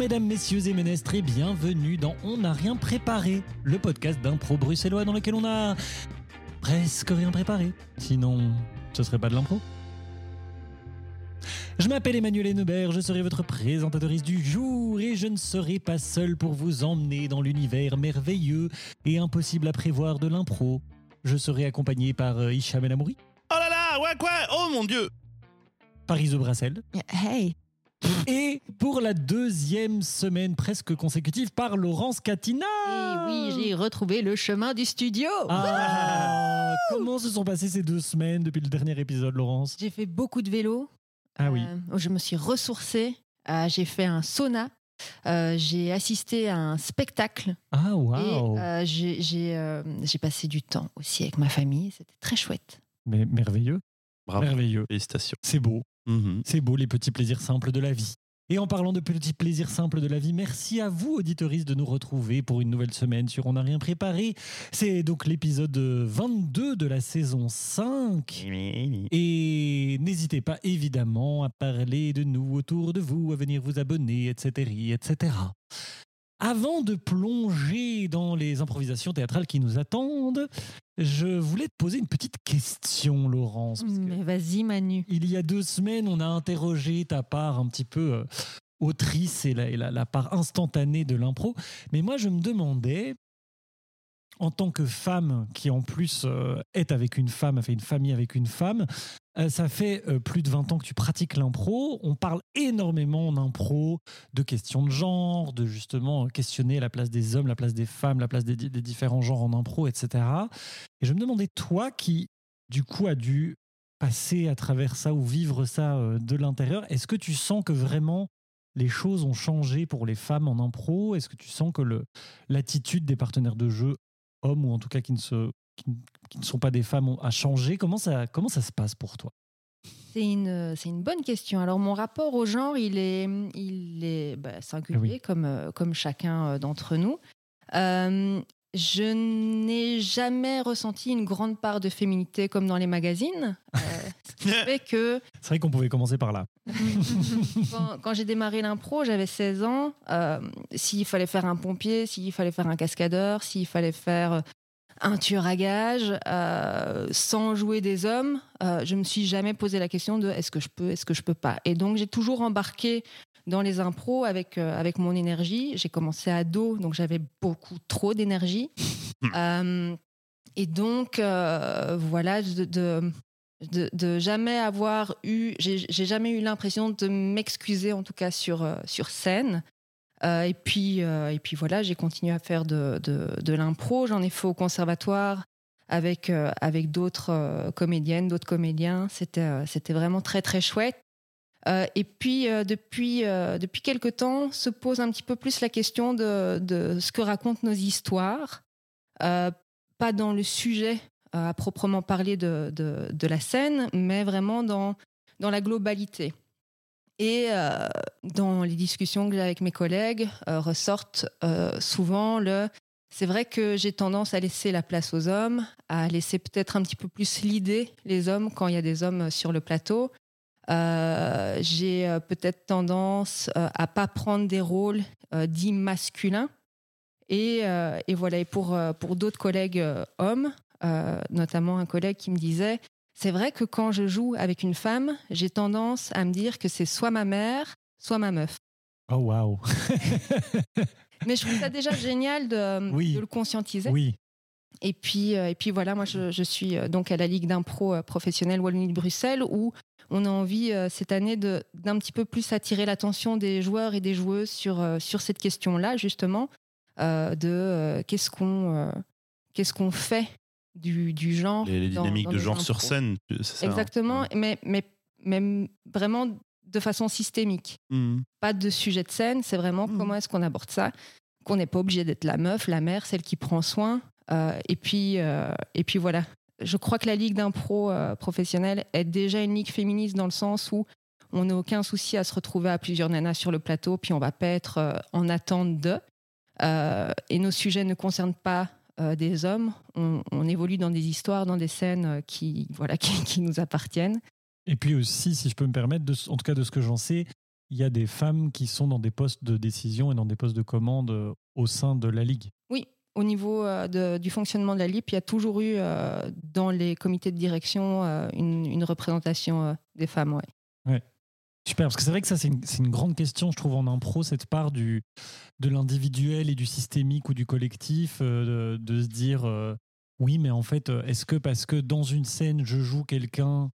mesdames, messieurs et ménestres, et bienvenue dans On n'a rien préparé, le podcast d'impro bruxellois dans lequel on a presque rien préparé. Sinon, ce serait pas de l'impro. Je m'appelle Emmanuel Hennebert, je serai votre présentatrice du jour et je ne serai pas seul pour vous emmener dans l'univers merveilleux et impossible à prévoir de l'impro. Je serai accompagné par euh, Hicham El Amouri, Oh là là, ouais quoi? Oh mon dieu par Iso Brassel Hey, et pour la deuxième semaine presque consécutive par Laurence Catina. Et oui, j'ai retrouvé le chemin du studio. Ah, comment se sont passées ces deux semaines depuis le dernier épisode, Laurence? J'ai fait beaucoup de vélo. Ah oui. Euh, je me suis ressourcée. Euh, j'ai fait un sauna. Euh, j'ai assisté à un spectacle. Ah, Et waouh euh, j'ai j'ai, euh, j'ai passé du temps aussi avec ma famille. C'était très chouette. Mais merveilleux, Bravo, merveilleux. félicitations. C'est beau, Mhm. c'est beau les petits plaisirs simples de la vie. Et en parlant de petits plaisirs simples de la vie, merci à vous, auditoristes, de nous retrouver pour une nouvelle semaine sur On n'a rien préparé. C'est donc l'épisode 22 de la saison 5. Et n'hésitez pas évidemment à parler de nous autour de vous, à venir vous abonner, etc. etc. Avant de plonger dans les improvisations théâtrales qui nous attendent, je voulais te poser une petite question, Laurence. Mais vas-y, Manu. il y a deux semaines, on a interrogé ta part un petit peu euh, autrice et, la, et la- la part instantanée de l'impro. Mais moi, je me demandais, en tant que femme qui en plus euh, est avec une femme, a fait une famille avec une femme, euh, ça fait euh, plus de 20 ans que tu pratiques l'impro. On parle énormément en impro de questions de genre, de justement questionner la place des hommes, la place des femmes, la place des, di- des différents genres en impro, etc. Et je me demandais, toi qui, du coup, a dû passer à travers ça ou vivre ça de l'intérieur, est-ce que tu sens que vraiment les choses ont changé pour les femmes en impro? Est-ce que tu sens que l'attitude des partenaires de jeu, hommes ou en tout cas qui ne, se, qui, ne- qui ne sont pas des femmes, a changé comment ça, comment ça se passe pour toi? C'est une, c'est une bonne question. Alors, mon rapport au genre, il est, il est bah, singulier, oui. comme, euh, comme chacun euh, d'entre nous. Euh, je n'ai jamais ressenti une grande part de féminité comme dans les magazines. Euh, ce qui fait que C'est vrai qu'on pouvait commencer par là. Quand, quand j'ai démarré l'impro, j'avais 16 ans. Euh, s'il fallait faire un pompier, s'il fallait faire un cascadeur, s'il fallait faire euh, un tueur à gages, euh, sans jouer des hommes, euh, je me suis jamais posé la question de est-ce que je peux, est-ce que je peux pas. Et donc j'ai toujours embarqué dans les impros avec euh, avec mon énergie. J'ai commencé à dos, donc j'avais beaucoup trop d'énergie. Euh, et donc voilà de, de de, jamais avoir eu, j'ai jamais eu l'impression de m'excuser en tout cas sur euh, sur scène. Euh, et puis euh, et puis voilà, j'ai continué à faire de de, de l'impro. J'en ai fait au conservatoire avec avec d'autres comédiennes, d'autres comédiens. C'était c'était vraiment très très chouette. Et puis depuis depuis quelque temps se pose un petit peu plus la question de de ce que racontent nos histoires, pas dans le sujet à proprement parler de, de, la scène, mais vraiment dans, dans la globalité. Et euh, dans les discussions que j'ai avec mes collègues, euh, ressortent euh, souvent le... C'est vrai que j'ai tendance à laisser la place aux hommes, à laisser peut-être un petit peu plus l'idée les hommes quand il y a des hommes sur le plateau. Euh, j'ai euh, peut-être tendance euh, à pas prendre des rôles euh, dits masculins. Et, euh, et voilà, et pour, euh, pour d'autres collègues euh, hommes, euh, notamment un collègue qui me disait c'est vrai que quand je joue avec une femme, j'ai tendance à me dire que c'est soit ma mère, soit ma meuf. Oh waouh Mais je trouve ça déjà génial de, Oui. de le conscientiser. Oui, Et puis, euh, et puis voilà, moi je, je suis euh, donc à la Ligue d'impro euh, professionnelle Wallonie-Bruxelles où on a envie euh, cette année d'un petit peu plus attirer l'attention des joueurs et des joueuses sur, euh, sur cette question-là, justement, euh, de euh, qu'est-ce qu'on euh, qu'est-ce qu'on fait du, du genre. Les, les dynamiques dans de genre sur scène, c'est ça hein. Exactement, mais, mais, mais vraiment de façon systémique. Mhm. Pas de sujet de scène, c'est vraiment Mhm. comment est-ce qu'on aborde ça. Qu'on n'est pas obligé d'être la meuf, la mère, celle qui prend soin. Euh, et, puis, euh, et puis voilà. Je crois que la ligue d'impro euh, professionnelle est déjà une ligue féministe dans le sens où on n'a aucun souci à se retrouver à plusieurs nanas sur le plateau, puis on va pas être en attente de. Et nos sujets ne concernent pas euh, des hommes. On, on évolue dans des histoires, dans des scènes euh, qui, voilà, qui, qui nous appartiennent. Et puis aussi, si je peux me permettre, de, en tout cas de ce que j'en sais, il y a des femmes qui sont dans des postes de décision et dans des postes de commande euh, au sein de la Ligue. Oui, au niveau de- du fonctionnement de la LIP, il y a toujours eu euh, dans les comités de direction euh, une, une représentation euh, des femmes. Ouais. Super, parce que c'est vrai que ça, c'est une, grande question, je trouve, en impro, cette part du, de l'individuel et du systémique ou du collectif, euh, de, se dire, euh, oui, mais en fait, euh, est-ce que parce que dans une scène, je joue quelqu'un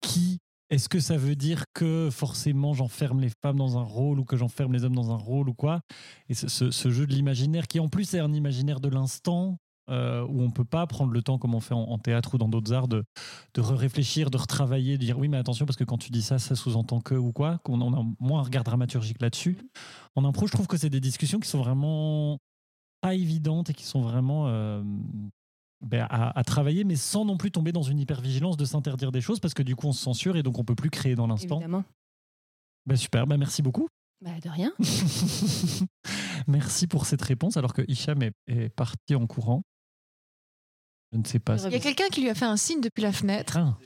qui, est-ce que ça veut dire que forcément j'enferme les femmes dans un rôle ou que j'enferme les hommes dans un rôle ou quoi? Et ce- ce jeu de l'imaginaire, qui en plus est un imaginaire de l'instant, euh, où on peut pas prendre le temps, comme on fait en, en théâtre ou dans d'autres arts, de, de réfléchir, de retravailler, de dire oui, mais attention, parce que quand tu dis ça, ça sous-entend que ou quoi, qu'on on a moins un regard dramaturgique là-dessus. En impro, je trouve que c'est des discussions qui sont vraiment pas évidentes et qui sont vraiment euh, ben, à, à travailler, mais sans non plus tomber dans une hypervigilance de s'interdire des choses, parce que du coup, on se censure et donc on peut plus créer dans l'instant. Ben, super, ben, merci beaucoup. Bah, de rien. merci pour cette réponse, alors que Hicham est, est parti en courant. Je ne sais pas. Il y a quelqu'un qui lui a fait un signe depuis la fenêtre. Ah,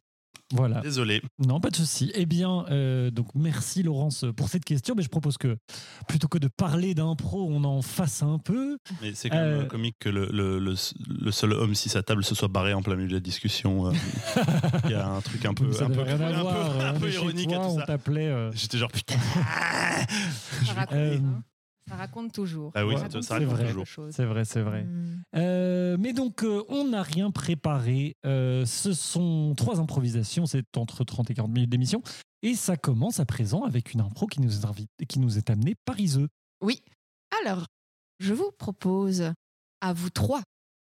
voilà. Désolé. Non, pas de souci. Eh bien, euh, donc merci Laurence pour cette question. Mais je propose que plutôt que de parler d'impro, on en fasse un peu. Mais c'est quand même Euh, comique que le, le, le, le seul homme si sa table se soit barré en plein milieu de la discussion. euh, Il y a un truc un peu, ça un peu, n'avait rien à un voir. peu, un ironique toi, à tout on ça. t'appelait. euh, J'étais genre putain. Raconte, Euh, hein. Ça raconte toujours. Ah oui, Ouais, ça, ça c'est raconte vrai. toujours. C'est vrai, c'est vrai. Hmm. Euh, mais donc, euh, on n'a rien préparé. Euh, ce sont trois improvisations. C'est entre 30 et 40 minutes d'émission. Et ça commence à présent avec une impro qui nous est, qui nous est amenée par Iseux. Oui. Alors, je vous propose à vous trois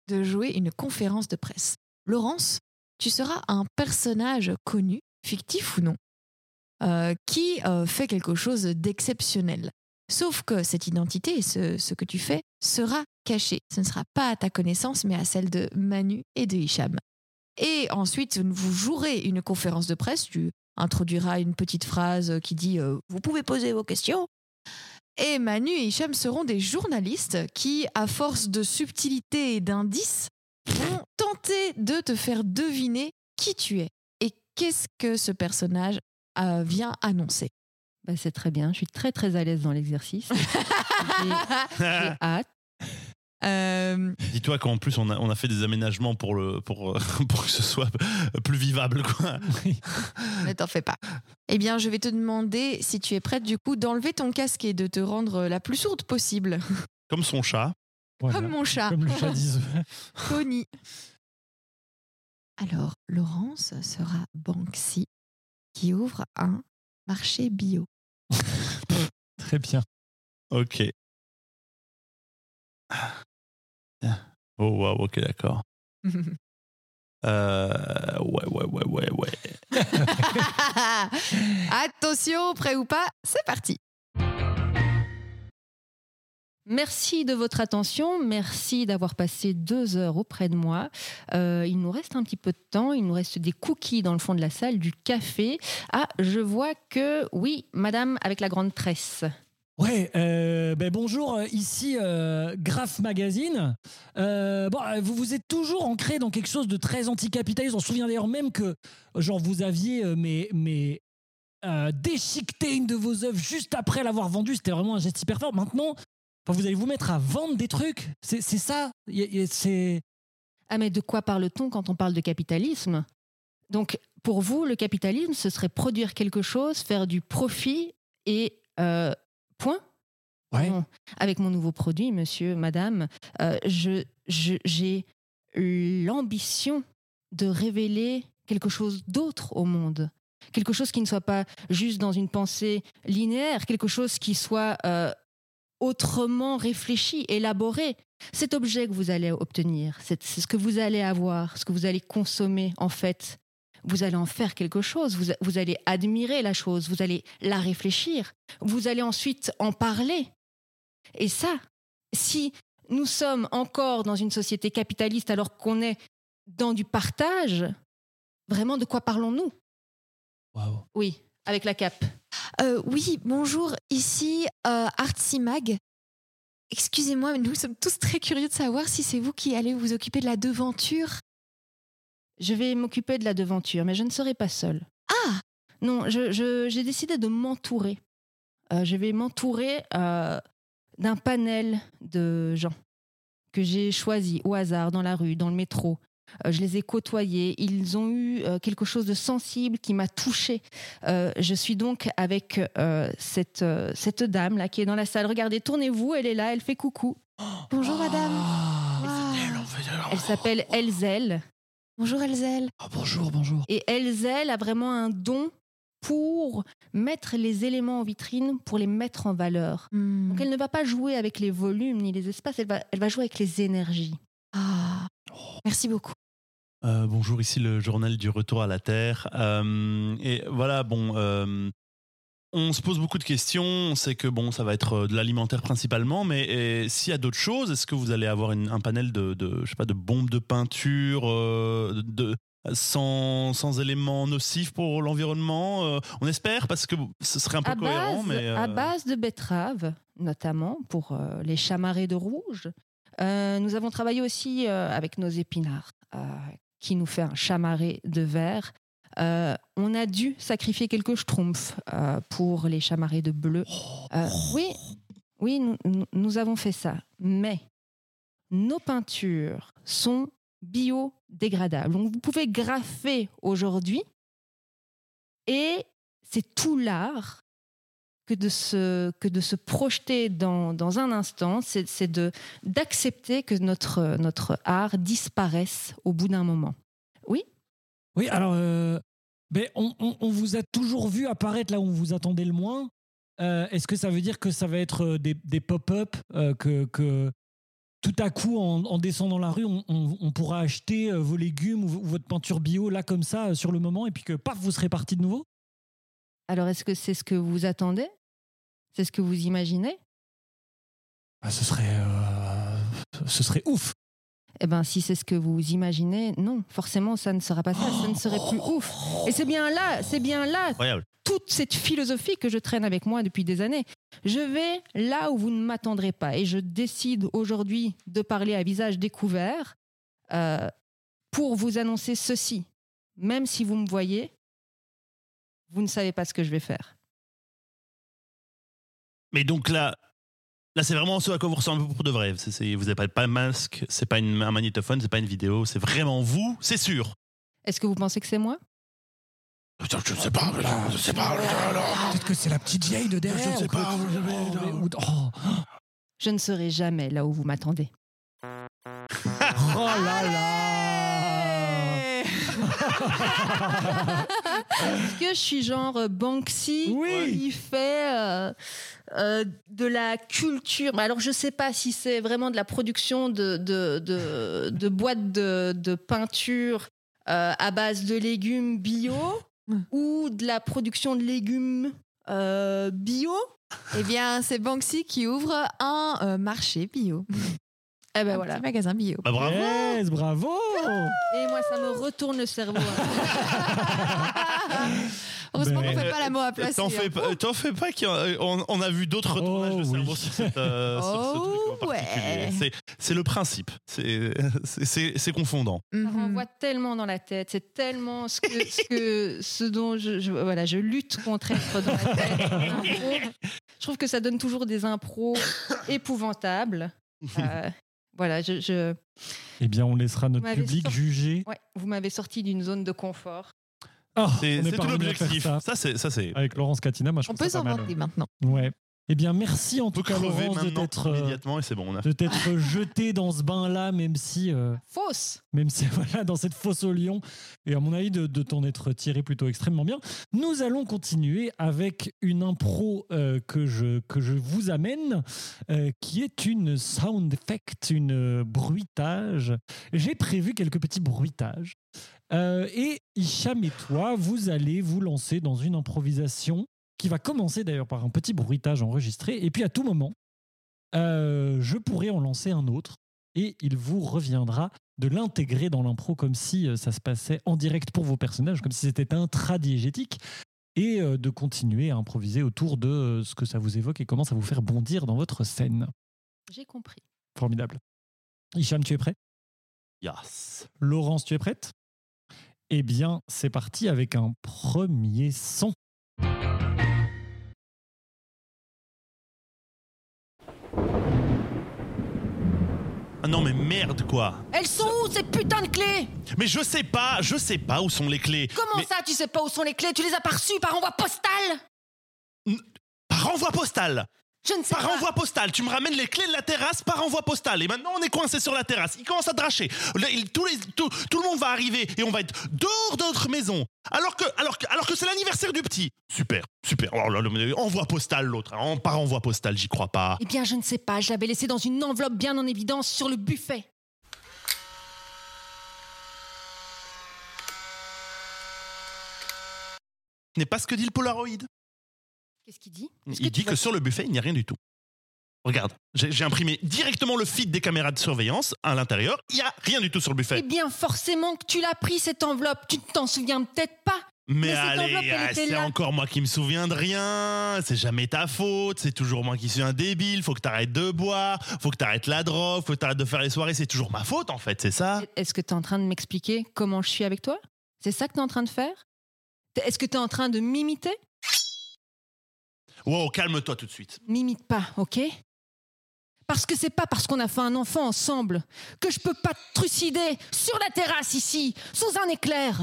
de jouer une conférence de presse. Laurence, tu seras un personnage connu, fictif ou non, euh, qui euh, fait quelque chose d'exceptionnel. Sauf que cette identité et ce, que tu fais sera caché. Ce ne sera pas à ta connaissance, mais à celle de Manu et de Hicham. Et ensuite, vous jouerez une conférence de presse. Tu introduiras une petite phrase qui dit euh, Vous pouvez poser vos questions. Et Manu et Hicham seront des journalistes qui, à force de subtilité et d'indices, vont tenter de te faire deviner qui tu es et qu'est-ce que ce personnage euh, vient annoncer. Bah, c'est très bien. Je suis très très à l'aise dans l'exercice. J'ai hâte. Euh, Dis-toi qu'en plus on a, on a fait des aménagements pour, le, pour, pour que ce soit plus vivable. Quoi. ne t'en fais pas. Eh bien, je vais te demander, si tu es prête, du coup, d'enlever ton casque et de te rendre la plus sourde possible. Comme son chat. Voilà. Comme mon chat. Comme le chat. Tony. Alors, Laurence sera Banksy qui ouvre un marché bio. Très bien. Ok. Oh waouh, ok, d'accord. Euh, ouais, ouais, ouais, ouais, ouais. Attention, prêt ou pas, c'est parti. Merci de votre attention. Merci d'avoir passé deux heures auprès de moi. Euh, il nous reste un petit peu de temps. Il nous reste des cookies dans le fond de la salle, du café. Ah, je vois que oui, madame avec la grande tresse. Ouais, euh, ben bonjour, euh, ici euh, Graph Magazine. Bon, vous vous êtes toujours ancré dans quelque chose de très anticapitaliste. On se souvient d'ailleurs même que, genre, vous aviez mais, déchiqueté une de vos œuvres juste après l'avoir vendue. C'était vraiment un geste hyper fort. Maintenant, enfin, vous allez vous mettre à vendre des trucs. C'est ça. C'est Ah, mais de quoi parle-t-on quand on parle de capitalisme? Donc, pour vous, le capitalisme, ce serait produire quelque chose, faire du profit et euh, point? Ouais. Non. Avec mon nouveau produit, monsieur, madame, euh, je, je- j'ai l'ambition de révéler quelque chose d'autre au monde. Quelque chose qui ne soit pas juste dans une pensée linéaire, quelque chose qui soit euh, autrement réfléchi, élaboré. Cet objet que vous allez obtenir, c'est ce que vous allez avoir, ce que vous allez consommer en fait. Vous allez en faire quelque chose, vous, vous allez admirer la chose, vous allez la réfléchir, vous allez ensuite en parler. Et ça, si nous sommes encore dans une société capitaliste alors qu'on est dans du partage, vraiment de quoi parlons-nous? Waouh. Oui, avec la cape. Euh, oui, bonjour, ici euh, Artsy Mag. Excusez-moi, mais nous sommes tous très curieux de savoir si c'est vous qui allez vous occuper de la devanture. Je vais m'occuper de la devanture, mais je ne serai pas seule. Ah Non, j'ai décidé de m'entourer euh, je vais m'entourer euh, d'un panel de gens que j'ai choisis au hasard dans la rue, dans le métro. Euh, je les ai côtoyés. Ils ont eu euh, quelque chose de sensible qui m'a touchée. Euh, je suis donc avec euh, cette, euh, cette dame là qui est dans la salle. Regardez, tournez-vous, elle est là, elle fait coucou. Bonjour madame. Elle s'appelle Elzel. Bonjour Elzel. Ah, bonjour, bonjour. Et Elzel a vraiment un don pour mettre les éléments en vitrine, pour les mettre en valeur. Hmm. Donc elle ne va pas jouer avec les volumes ni les espaces, elle va, elle va jouer avec les énergies. Ah. Merci beaucoup. Euh, bonjour, ici le journal du retour à la Terre. Euh, et voilà, bon, euh, on se pose beaucoup de questions. On sait que bon, ça va être de l'alimentaire principalement, mais s'il y a d'autres choses, est-ce que vous allez avoir une- un panel de, de, je sais pas, de bombes de peinture, de sans, sans éléments nocifs pour l'environnement On espère parce que ce serait un peu À cohérent, base, mais à base de betteraves, notamment pour les chamarrés de rouge. Nous avons travaillé aussi avec nos épinards, euh, qui nous fait un chamarré de verre. Euh, on a dû sacrifier quelques schtroumpfs euh, pour les chamarrés de bleu. Euh, oui, oui, nous, avons fait ça. Mais nos peintures sont biodégradables. Donc vous pouvez graffer aujourd'hui et c'est tout l'art que de se, que de se projeter dans, dans un instant, c'est d'accepter que notre, notre art disparaisse au bout d'un moment. Oui, alors, euh, ben, on, on- vous a toujours vu apparaître là où on vous attendait le moins. Euh, Est-ce que ça veut dire que ça va être euh, des, des pop-up euh, que, que tout à coup, en, en descendant la rue, on, on- pourra acheter vos légumes ou, votre peinture bio là comme ça sur le moment et puis que paf, vous serez parti de nouveau? Alors est-ce que c'est ce que vous attendez? C'est ce que vous imaginez? Ah, Ce serait, euh, ce serait ouf. Eh bien, si c'est ce que vous imaginez, non, forcément, ça ne sera pas ça, ça ne serait plus ouf. Et c'est bien là, c'est bien là incroyable. toute cette philosophie que je traîne avec moi depuis des années. Je vais là où vous ne m'attendrez pas et je décide aujourd'hui de parler à visage découvert euh, pour vous annoncer ceci. Même si vous me voyez, vous ne savez pas ce que je vais faire. Mais donc là, là c'est vraiment ce à quoi vous ressemblez pour de vrai. Vous n'avez pas, de masque, c'est pas une- un magnétophone, c'est pas une vidéo, c'est vraiment vous, c'est sûr. Est-ce que vous pensez que c'est moi? Je ne sais pas, je ne sais pas. Peut-être que c'est la petite vieille de derrière. Je ne sais pas, Oh, oh. Je ne serai jamais là où vous m'attendez. Oh là là Est-ce que je suis genre euh, Banksy Oui. qui fait euh, euh, de la culture? Alors je sais pas si c'est vraiment de la production de, de, de, de boîtes de, de peinture euh, à base de légumes bio ou de la production de légumes euh, bio? Eh bien, c'est Banksy qui ouvre un euh, marché bio. Eh ben un voilà. petit magasin bio. Bah, bravo. Yes, bravo Et moi ça me retourne le cerveau. Heureusement Ben, qu'on fait pas la mot à placer. T'en fais hein. pas, t'en fais pas qu'il y a- on, on a vu d'autres Oh, tournages de oui. cerveau sur, cette, euh, sur ce Oh, truc en particulier. ouais. C'est, c'est le principe. C'est, c'est, c'est- c'est confondant. Ça Mhm. renvoie tellement dans la tête. C'est tellement ce, que, ce, que- ce dont je, je- voilà, je lutte contre être dans la tête. Je trouve que ça donne toujours des impros épouvantables. Euh, voilà, je, je- Eh bien, on laissera notre Vous m'avez public sorti- juger. ouais, vous m'avez sorti d'une zone de confort. Ah, C'est, tout l'objectif. ça. Ça, c'est, ça, c'est. Avec Laurence Katina, moi je On peut s'en vanter maintenant. Ouais. Eh bien, merci en On tout cas, Laurence, de t'être euh, immédiatement et c'est bon. On a de t'être jeté dans ce bain-là, même si, euh, Fausse même si voilà, dans cette fosse au lion, et à mon avis, de, de t'en être tiré plutôt extrêmement bien. Nous allons continuer avec une impro euh, que, je, que je vous amène, euh, qui est une sound effect, une euh, bruitage. J'ai prévu quelques petits bruitages. Euh, et Hicham et toi, vous allez vous lancer dans une improvisation qui va commencer d'ailleurs par un petit bruitage enregistré. Et puis à tout moment, euh, je pourrais en lancer un autre et il vous reviendra de l'intégrer dans l'impro comme si euh, ça se passait en direct pour vos personnages, comme si c'était intradiégétique, et euh, de continuer à improviser autour de ce que ça vous évoque et comment ça vous fait bondir dans votre scène. J'ai compris. Formidable. Hicham, tu es prêt? Yes. Laurence, tu es prête? Eh bien, c'est parti avec un premier son. Merde quoi. Elles sont où ces putains de clés? Mais je sais pas, je sais pas où sont les clés. Comment Mais ça, tu sais pas où sont les clés? Tu les as pas reçues par envoi postal? Par envoi postal. Je ne sais Par pas. envoi postal, tu me ramènes les clés de la terrasse par envoi postal. Et maintenant, on est coincé sur la terrasse. Il commence à dracher. Le, il- tous les, tout, tout le monde va arriver et on va être dehors de notre maison. Alors que, alors que, alors que c'est l'anniversaire du petit. Super, super. Oh là là, mais envoi postal, l'autre. En- Par envoi postal, j'y crois pas. Eh bien, je ne sais pas. Je l'avais laissé dans une enveloppe bien en évidence sur le buffet. Ce n'est pas ce que dit le Polaroid. Qu'est-ce qu'il dit Il dit que sur le buffet, il n'y a rien du tout. Regarde, j'ai j'ai imprimé directement le feed des caméras de surveillance à l'intérieur. Il n'y a rien du tout sur le Eh buffet. bien, forcément que tu l'as pris, cette enveloppe. Tu ne t'en souviens peut-être pas. Mais, allez, elle ah, était c'est là. encore moi qui me souviens de rien. C'est jamais ta faute. C'est toujours moi qui suis un débile. Faut que t'arrêtes de boire. Faut que t'arrêtes la drogue. Faut que t'arrêtes de faire les soirées. C'est toujours ma faute en fait. C'est ça. Est-ce que tu es en train de m'expliquer comment je suis avec toi? C'est ça que tu es en train de faire? Est-ce que tu es en train de m'imiter? Wow, calme-toi tout de suite. M'imite pas, ok? Parce que c'est pas parce qu'on a fait un enfant ensemble que je peux pas te trucider sur la terrasse ici, sous un éclair.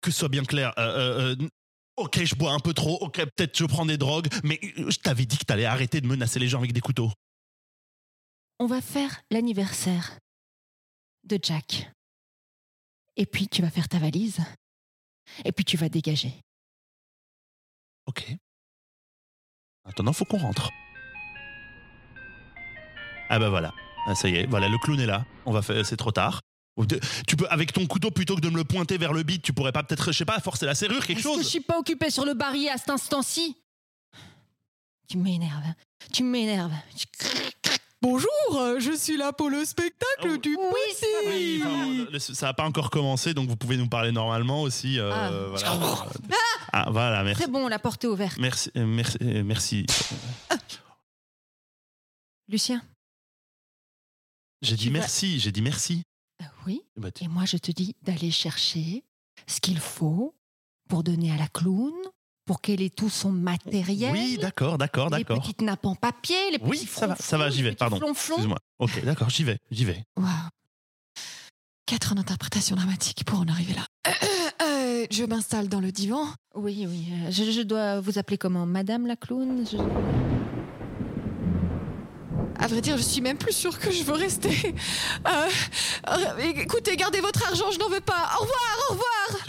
Que ce soit bien clair. euh, euh, euh, ok, je bois un peu trop. Ok, peut-être je prends des drogues. Mais je t'avais dit que t'allais arrêter de menacer les gens avec des couteaux. On va faire l'anniversaire de Jack. Et puis tu vas faire ta valise. Et puis tu vas dégager. Ok. Maintenant, faut qu'on rentre. Ah bah voilà. Ah, ça y est, voilà, le clown est là. On va faire, c'est trop tard. Tu peux, avec ton couteau, plutôt que de me le pointer vers le bide, tu pourrais pas peut-être, je sais pas, forcer la serrure, quelque Est-ce que je chose. suis pas occupée sur le barillet à cet instant-ci? Tu m'énerves. Tu m'énerves. Bonjour, euh, je suis là pour le spectacle Oh. du Oui. Oui, enfin, ça n'a pas encore commencé, donc vous pouvez nous parler normalement aussi. euh, Ah. voilà. Ah, voilà, merci. Très bon, la porte est ouverte. Merci, euh, merci, merci. Lucien J'ai dit merci, j'ai dit merci. Euh, Oui. Bah, tu- Et moi, je te dis d'aller chercher ce qu'il faut pour donner à la clown, pour qu'elle ait tout son matériel. Oui, d'accord, d'accord, les d'accord. petites nappes en papier, les Oui, petits ça va, ça va, j'y vais, les pardon. Excuse-moi. Ok, d'accord, j'y vais, j'y vais. Waouh. Quatre ans d'interprétation dramatique pour en arriver là. Euh, euh, je m'installe dans le divan. Oui, oui. euh, Je, je dois vous appeler comment? Madame la clown? Je- À vrai dire, je suis même plus sûre que je veux rester. Euh, euh, écoutez, gardez votre argent, je n'en veux pas. Au revoir, au revoir.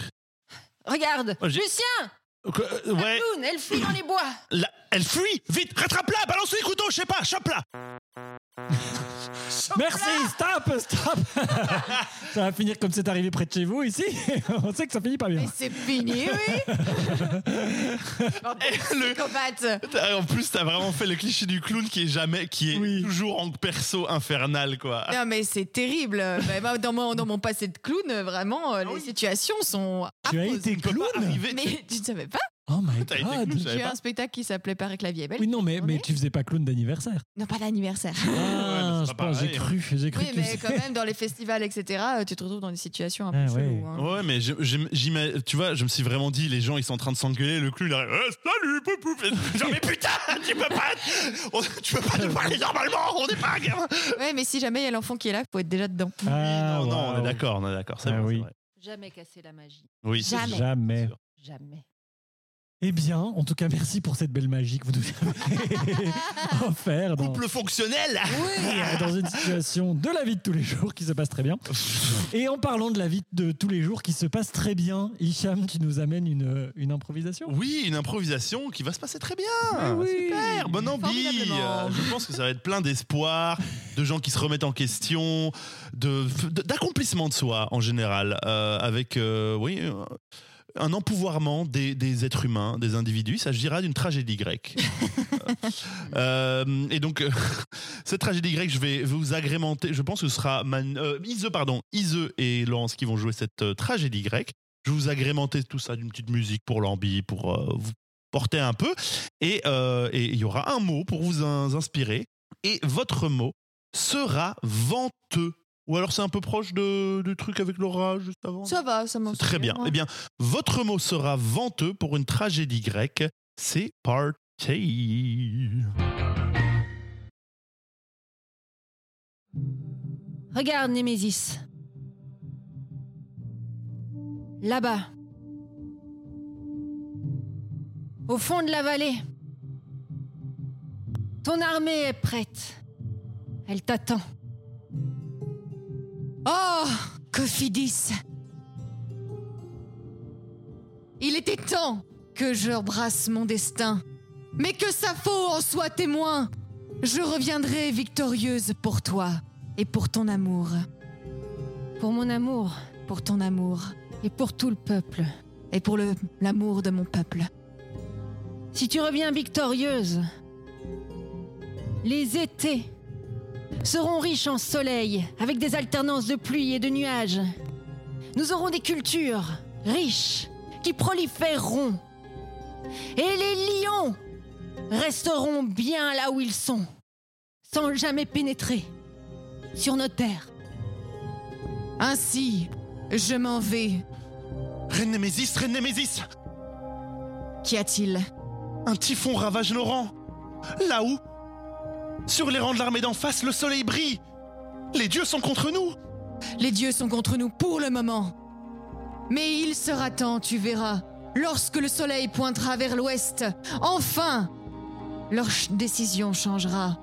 Regarde Oh, Lucien euh, ouais, clown, elle fuit dans les bois. La- elle fuit Vite, rattrape-la, balance les couteaux, je sais pas, chope-la Merci, stop, stop. ça va finir comme c'est arrivé près de chez vous ici. On sait que ça finit pas bien. Mais c'est fini, oui. Le- Psychopathe. T'as- En plus, t'as vraiment fait le cliché du clown qui est jamais, qui est Oui. toujours en perso infernal, quoi. Non, mais c'est terrible. Bah, dans, mon, dans mon passé de clown, vraiment, euh, les oui. situations sont Tu as été clown arriver. Mais tu ne savais pas Oh my T'as été god. clown, je J'ai savais eu pas. un spectacle qui s'appelait vie est belle. Oui, non, mais, mais tu faisais pas clown d'anniversaire. Non, pas d'anniversaire. Ah, mais c'est je pas pense, j'ai pareil. cru, j'ai cru Oui, que mais quand même, dans les festivals, etc., euh, tu te retrouves dans des situations un peu Ah, cheloues. ouais. hein. Ouais, mais je- j'ima- tu vois, je me suis vraiment dit, les gens ils sont en train de s'engueuler, le clown il arrive, Eh, salut, pouf, pouf. Genre, mais putain, tu peux pas, on- tu peux pas nous parler normalement, on n'est pas gamin. Ouais, mais si jamais il y a l'enfant qui est là, il faut être déjà dedans. Ah, non, non, on waouh. est d'accord, on est d'accord, c'est Ah bon, oui. c'est vrai. Jamais casser la magie. Oui, c'est Jamais. Jamais. Jamais. Eh bien, en tout cas, merci pour cette belle magie que vous nous avez offert dans, Couple fonctionnel Oui, dans une situation de la vie de tous les jours qui se passe très bien. Et en parlant de la vie de tous les jours qui se passe très bien, Hicham, tu nous amènes une, une improvisation? Oui, une improvisation qui va se passer très bien. Ah oui. Super, bonne envie. Je pense que ça va être plein d'espoir, de gens qui se remettent en question, de de- d'accomplissement de soi en général, euh, avec euh, oui euh, un empouvoirment des, des êtres humains, des individus. Il s'agira d'une tragédie grecque. Euh, et donc euh, cette tragédie grecque, je vais vous agrémenter. Je pense que ce sera Man- euh, Ise, pardon, Ise et Laurence qui vont jouer cette tragédie grecque. Je vais vous agrémenter tout ça d'une petite musique pour l'ambi, pour vous porter un peu. Et il y aura un mot pour vous in- inspirer. Et votre mot sera venteux. Ou alors c'est un peu proche de, du truc avec l'orage juste avant Ça va, ça m'en Très bien. Eh bien, votre mot sera venteux pour une tragédie grecque. C'est party. Regarde, Némésis. Là-bas. Au fond de la vallée. Ton armée est prête. Elle t'attend. Oh, Cofidis Il était temps que je brasse mon destin. Mais que Sappho en soit témoin. Je reviendrai victorieuse pour toi et pour ton amour. Pour mon amour Pour ton amour et pour tout le peuple. et pour l'amour de mon peuple. Si tu reviens victorieuse, les étés seront riches en soleil, avec des alternances de pluie et de nuages. Nous aurons des cultures riches qui proliféreront. Et les lions resteront bien là où ils sont, sans jamais pénétrer sur nos terres. Ainsi, je m'en vais. Reine Némésis, Reine Némésis Qu'y a-t-il? Un typhon ravage nos rangs Là-haut Sur les rangs de l'armée d'en face, le soleil brille Les dieux sont contre nous Les dieux sont contre nous pour le moment. Mais il sera temps, tu verras, lorsque le soleil pointera vers l'ouest. Enfin, leur ch- décision changera.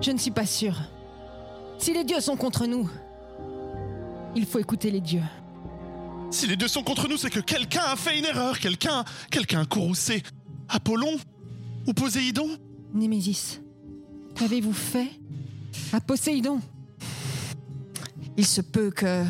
Je ne suis pas sûre. Si les dieux sont contre nous, il faut écouter les dieux. Si les dieux sont contre nous, c'est que quelqu'un a fait une erreur Quelqu'un quelqu'un a courroucé Apollon Ou Poséidon Némésis, qu'avez-vous fait? À Poséidon! Il se peut que,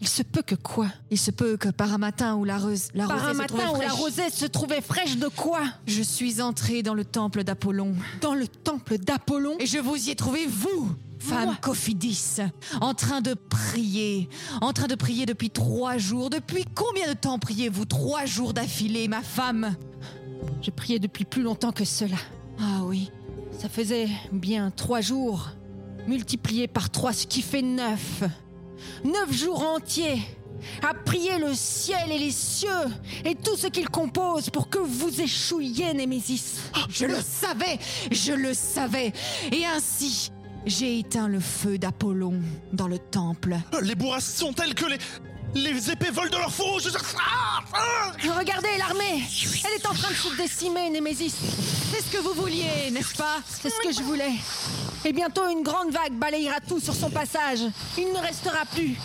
Il se peut que quoi? Il se peut que par un matin où la, rose, la Par rosée un se matin où la fraîche, rosée se trouvait fraîche de quoi? Je suis entrée dans le temple d'Apollon. Dans le temple d'Apollon? Et je vous y ai trouvé vous, femme Cofidis, en train de prier, en train de prier depuis trois jours. Depuis combien de temps priez-vous? Trois jours d'affilée, ma femme. Je priais depuis plus longtemps que cela. Ah oui. Ça faisait bien trois jours, multiplié par trois, ce qui fait neuf. Neuf jours entiers à prier le ciel et les cieux et tout ce qu'ils composent pour que vous échouiez, Némésis. Je le savais, je le savais. Et ainsi, j'ai éteint le feu d'Apollon dans le temple. Les bourrasques sont telles que les... Les épées volent de leur fourreau je... Ah Ah Regardez l'armée Elle est en train de se décimer, Némésis. C'est ce que vous vouliez, n'est-ce pas? C'est ce que je voulais. Et bientôt une grande vague balayera tout sur son passage. Il ne restera plus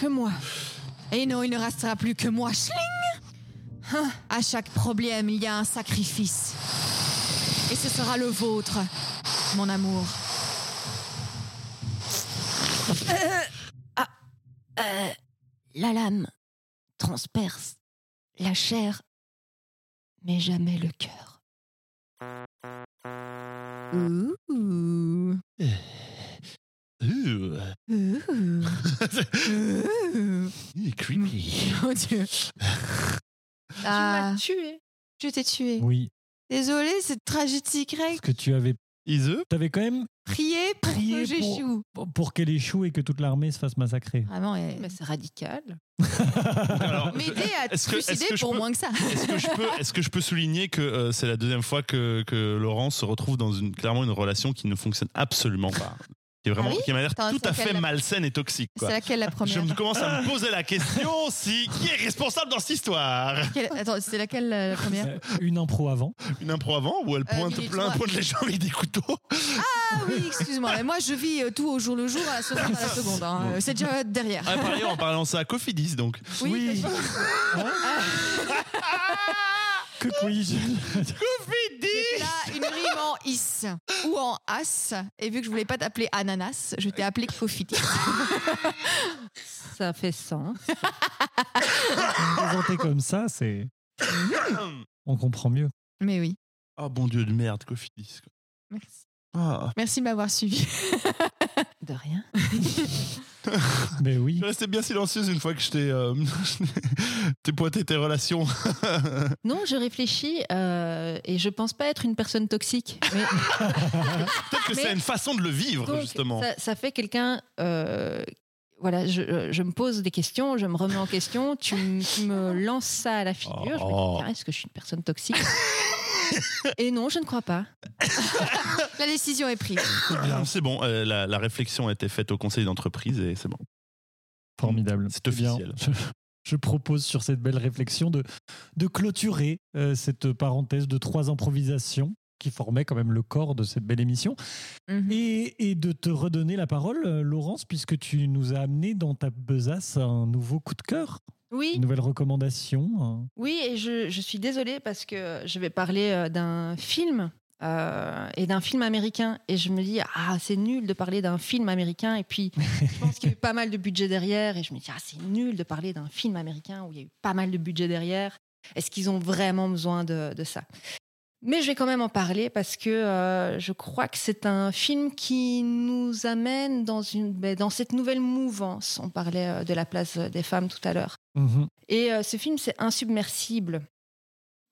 que moi. Et non, il ne restera plus que moi. Schling Hein, À chaque problème, il y a un sacrifice. Et ce sera le vôtre, mon amour. La lame transperce la chair, mais jamais le cœur. Ouh. Ouh. Ouh. Ouh. Ouh, Creepy. Mon Dieu. Ah, tué. je t'ai tué. Oui, Désolée, cette tragédie grecque. parce que tu avais, Iseux avais quand même Priez pour que j'échoue. pour, pour qu'elle échoue et que toute l'armée se fasse massacrer. Vraiment, Mais c'est radical. Alors, m'aider à est-ce que- est-ce suicider que je pour peux- moins que ça. Est-ce que je peux, est-ce que je peux souligner que euh, c'est la deuxième fois que, que Laurent se retrouve dans une, clairement une relation qui ne fonctionne absolument pas Qui, est vraiment, Ah oui? qui m'a l'air Attends, tout à fait laquelle malsaine et toxique. C'est laquelle la Je première? me commence à me poser la question si qui est responsable dans cette histoire? Quelle- Attends, c'est laquelle la la première? Euh, Une impro avant. Une impro avant où elle pointe minute plein trois. pointe les gens avec des couteaux? Ah oui, excuse-moi. mais Moi, je vis euh, tout au jour le jour, à la seconde à la seconde. hein. Euh, C'est déjà derrière. ah, Par ailleurs, en parlant de ça à Cofidis donc. Oui. Que oui. C'était là une rime en is ou en as. Et vu que je voulais pas t'appeler ananas, je t'ai appelé Kofiti. Ça fait sens. Présenté comme ça, c'est. On comprend mieux. Mais oui. Oh bon Dieu de merde, Cofidis. quoi. Merci. Ah, Merci de m'avoir suivi. De rien. Mais oui. je resté bien silencieuse une fois que je t'ai euh, pointé tes relations. Non, je réfléchis euh, et je pense pas être une personne toxique. Mais Peut-être que c'est une façon de le vivre donc, justement. Ça, ça fait quelqu'un. euh, voilà, je, euh, je me pose des questions, je me remets en question, tu, me lances ça à la figure. Je me dis, Oh. est-ce que je suis une personne toxique? Et non, je ne crois pas. La décision est prise. C'est bon, euh, la, la réflexion a été faite au conseil d'entreprise et c'est bon. Formidable. C'est Eh bien, officiel. Je, je propose sur cette belle réflexion de, de clôturer euh, cette parenthèse de trois improvisations qui formaient quand même le corps de cette belle émission Mhm. et, et de te redonner la parole, euh, Laurence, puisque tu nous as amené dans ta besace un nouveau coup de cœur, Oui, une nouvelle recommandation. hein. oui, et je, je suis désolée parce que je vais parler euh, d'un film euh, et d'un film américain. Et je me dis, ah, c'est nul de parler d'un film américain. Et puis, je pense qu'il y a eu pas mal de budget derrière. Et je me dis, ah, c'est nul de parler d'un film américain où il y a eu pas mal de budget derrière. Est-ce qu'ils ont vraiment besoin de, de ça? Mais je vais quand même en parler parce que euh, je crois que c'est un film qui nous amène dans, une, ben, dans cette nouvelle mouvance. On parlait euh, de la place des femmes tout à l'heure. Mhm. Et euh, ce film, c'est Insubmersible.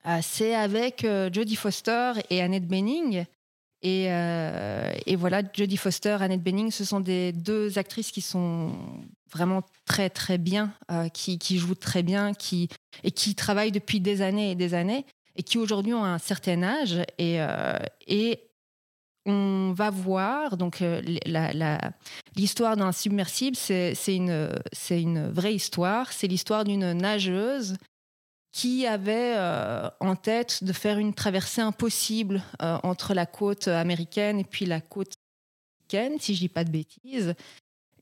Euh, c'est avec Jodie Foster et Annette Bening. Et, et voilà, Jodie Foster, Annette Bening, ce sont des deux actrices qui sont vraiment très très bien, qui, qui jouent très bien, qui, et qui travaillent depuis des années et des années, et qui aujourd'hui ont un certain âge. Et, euh, et on va voir, donc euh, l'histoire d'un submersible, c'est une, une vraie histoire. C'est l'histoire d'une nageuse qui avait euh, en tête de faire une traversée impossible entre la côte américaine et puis la côte mexicaine, si je dis pas de bêtises,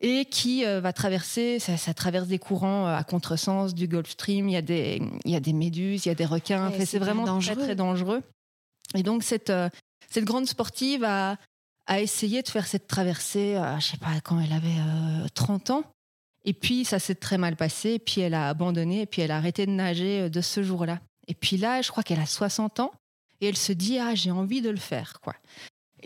et qui euh, va traverser, ça, ça traverse des courants euh, à contresens du Gulf Stream, il y a des, il y a des méduses, il y a des requins, Enfin, c'est vraiment dangereux. très très dangereux. Et donc cette, euh, cette grande sportive a, a essayé de faire cette traversée, euh, je sais pas quand elle avait euh, 30 ans. Et puis ça s'est très mal passé, et puis elle a abandonné, et puis elle a arrêté de nager de ce jour-là. Et puis là, je crois qu'elle a 60 ans, et elle se dit ah j'ai envie de le faire quoi.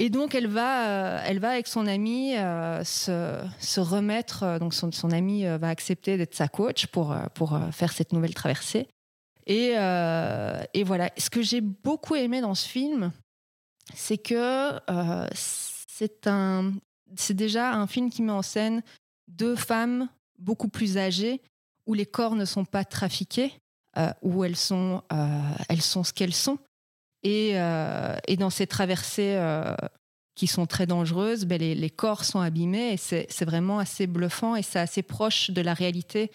Et donc elle va, euh, elle va avec son ami euh, se, se remettre. euh, donc son, son ami euh, va accepter d'être sa coach pour pour faire cette nouvelle traversée. Et, et voilà. Ce que j'ai beaucoup aimé dans ce film, c'est que c'est un, c'est déjà un film qui met en scène deux femmes beaucoup plus âgées où les corps ne sont pas trafiqués, où elles sont, elles sont ce qu'elles sont. Et, euh, et dans ces traversées euh, qui sont très dangereuses, ben les, corps sont abîmés et c'est vraiment assez bluffant et c'est assez proche de la réalité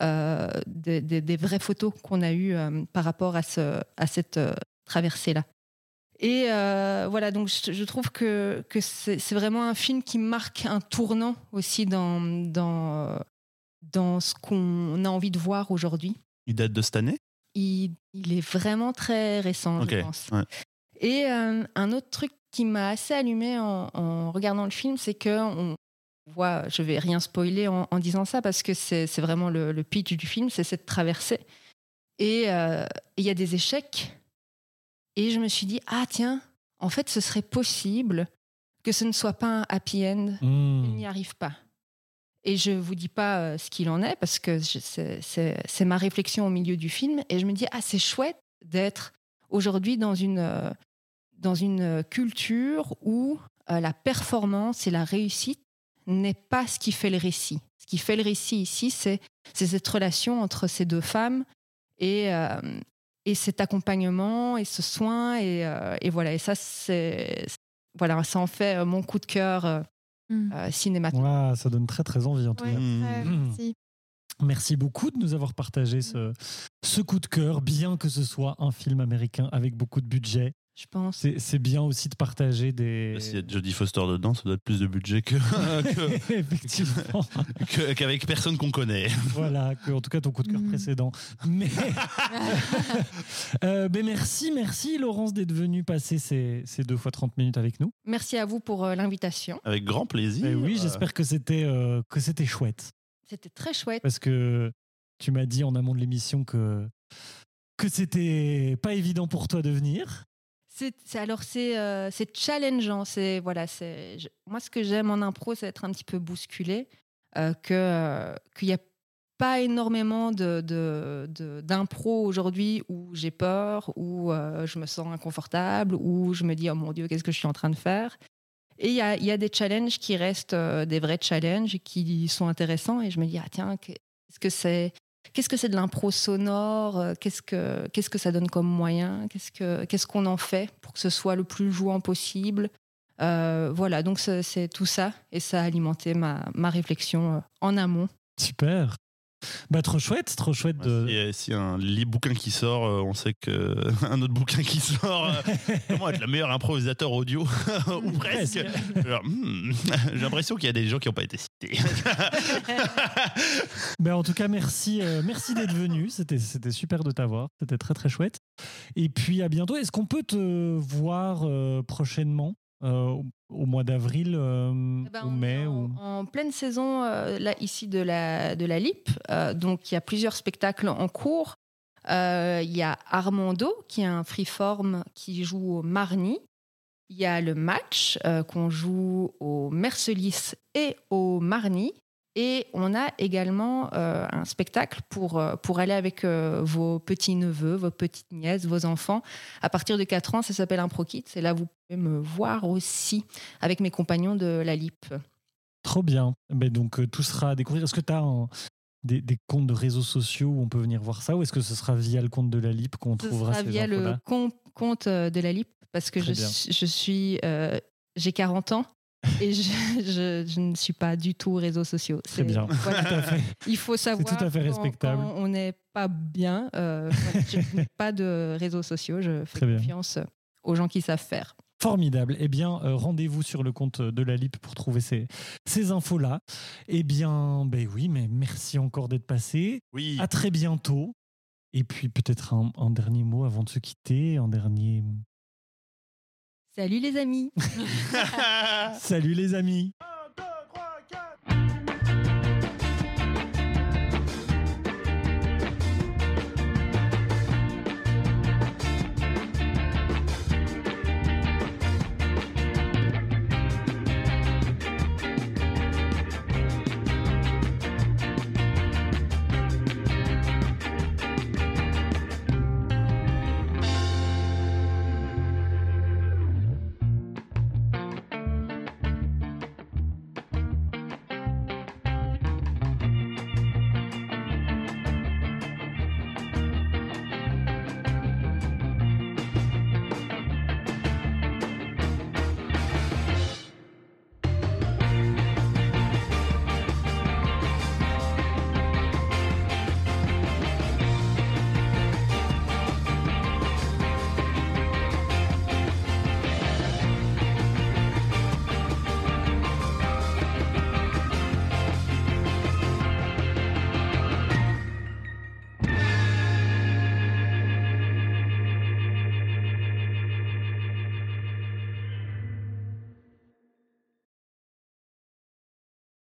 euh, des, vraies photos qu'on a eues par rapport à, ce, à cette traversée-là. Et voilà, donc je, trouve que, c'est vraiment un film qui marque un tournant aussi dans, dans ce qu'on a envie de voir aujourd'hui. Il date de cette année? Il, il est vraiment très récent, je pense. ouais. Et euh, un autre truc qui m'a assez allumé en, en regardant le film, c'est que on voit, je vais rien spoiler en, en disant ça parce que c'est vraiment le, le pitch du film, c'est cette traversée. Et euh, il y a des échecs. Et je me suis dit, ah tiens, en fait, ce serait possible que ce ne soit pas un happy end il Mhm. n'y arrive pas. Et je vous dis pas euh, ce qu'il en est parce que c'est- ma réflexion au milieu du film et je me dis ah c'est chouette d'être aujourd'hui dans une euh, dans une culture où euh, la performance et la réussite n'est pas ce qui fait le récit. Ce qui fait le récit ici, c'est cette relation entre ces deux femmes et euh, et cet accompagnement et ce soin et, euh, et voilà et ça c'est voilà ça en fait euh, mon coup de cœur euh, Mm. euh, ça donne très très envie en tout Ouais, cas. Mm. ouais, Mm. merci. Merci beaucoup de nous avoir partagé ce, ce coup de cœur, bien que ce soit un film américain avec beaucoup de budget. Je pense. C'est c'est bien aussi de partager des. S'il y a Jodie Foster dedans, ça doit être plus de budget que, que- Effectivement. que- qu'avec personne qu'on connaît. voilà, que, en tout cas ton coup de cœur Mm. précédent. Mais, Euh, ben merci, merci Laurence d'être venue passer ces, ces deux fois 30 minutes avec nous. Merci à vous pour euh, l'invitation. Avec grand plaisir. Et oui, Euh, j'espère que c'était euh, que c'était chouette. C'était très chouette. Parce que tu m'as dit en amont de l'émission que, que c'était pas évident pour toi de venir. C'est, alors c'est, euh, c'est challengeant. C'est voilà, c'est moi ce que j'aime en impro, c'est être un petit peu bousculé, euh, que euh, qu'il n'y a pas énormément de, d'impro aujourd'hui où j'ai peur, où je me sens inconfortable, où je me dis oh mon dieu qu'est-ce que je suis en train de faire? Et il y a, y a des challenges qui restent des vrais challenges qui sont intéressants. Et je me dis ah tiens est-ce que c'est? Qu'est-ce que c'est de l'impro sonore euh, Qu'est-ce que ça donne comme moyen Qu'est-ce que qu'est-ce qu'on en fait pour que ce soit le plus jouant possible? Euh, Voilà, donc c'est c'est tout ça et ça a alimenté ma, ma réflexion euh, en amont. Super. Bah, trop chouette, trop chouette de. Si, si un li- bouquin qui sort, euh, on sait que un autre bouquin qui sort, euh, comment être le meilleur improvisateur audio ou presque. Hmm, J'ai l'impression qu'il y a des gens qui n'ont pas été cités. Ben, en tout cas, merci, euh, merci d'être venu. C'était, c'était super de t'avoir. C'était très très chouette. Et puis à bientôt. Est-ce qu'on peut te voir euh, prochainement? Euh, au- mois d'avril euh, Eh ben, ou on est mai en, ou... en pleine saison euh, là ici de la de la LIP, Euh, donc il y a plusieurs spectacles en cours. Il y a Armando qui est un freeform qui joue au Marny. Il y a le match qu'on joue au Mercelis et au Marny. Et on a également euh, un spectacle pour, euh, pour aller avec euh, vos petits-neveux, vos petites nièces, vos enfants. À partir de 4 ans, ça s'appelle Impro Kids. Et là, vous pouvez me voir aussi avec mes compagnons de la LIP. Trop bien. Donc euh, tout sera à découvrir. Est-ce que tu as des, des comptes de réseaux sociaux où on peut venir voir ça ou est-ce que ce sera via le compte de la LIP qu'on Ce trouvera sera ces via le compte de la LIP parce que Très je, bien. suis- je suis. j'ai 40 ans. Et je, je- je ne suis pas du tout réseaux sociaux. C'est- bien. voilà. Tout à fait. Il faut savoir. tout à fait quand- respectable. quand on n'est pas bien. euh, voilà, je n'ai pas de réseaux sociaux. Je fais Très bien. confiance aux gens qui savent faire. Formidable. Eh bien, euh, rendez-vous sur le compte de la LIP pour trouver ces, ces infos-là. Eh bien, ben oui, mais merci encore d'être passé. Oui. À très bientôt. Et puis peut-être un, un dernier mot avant de se quitter, un dernier. Salut les amis. Salut les amis.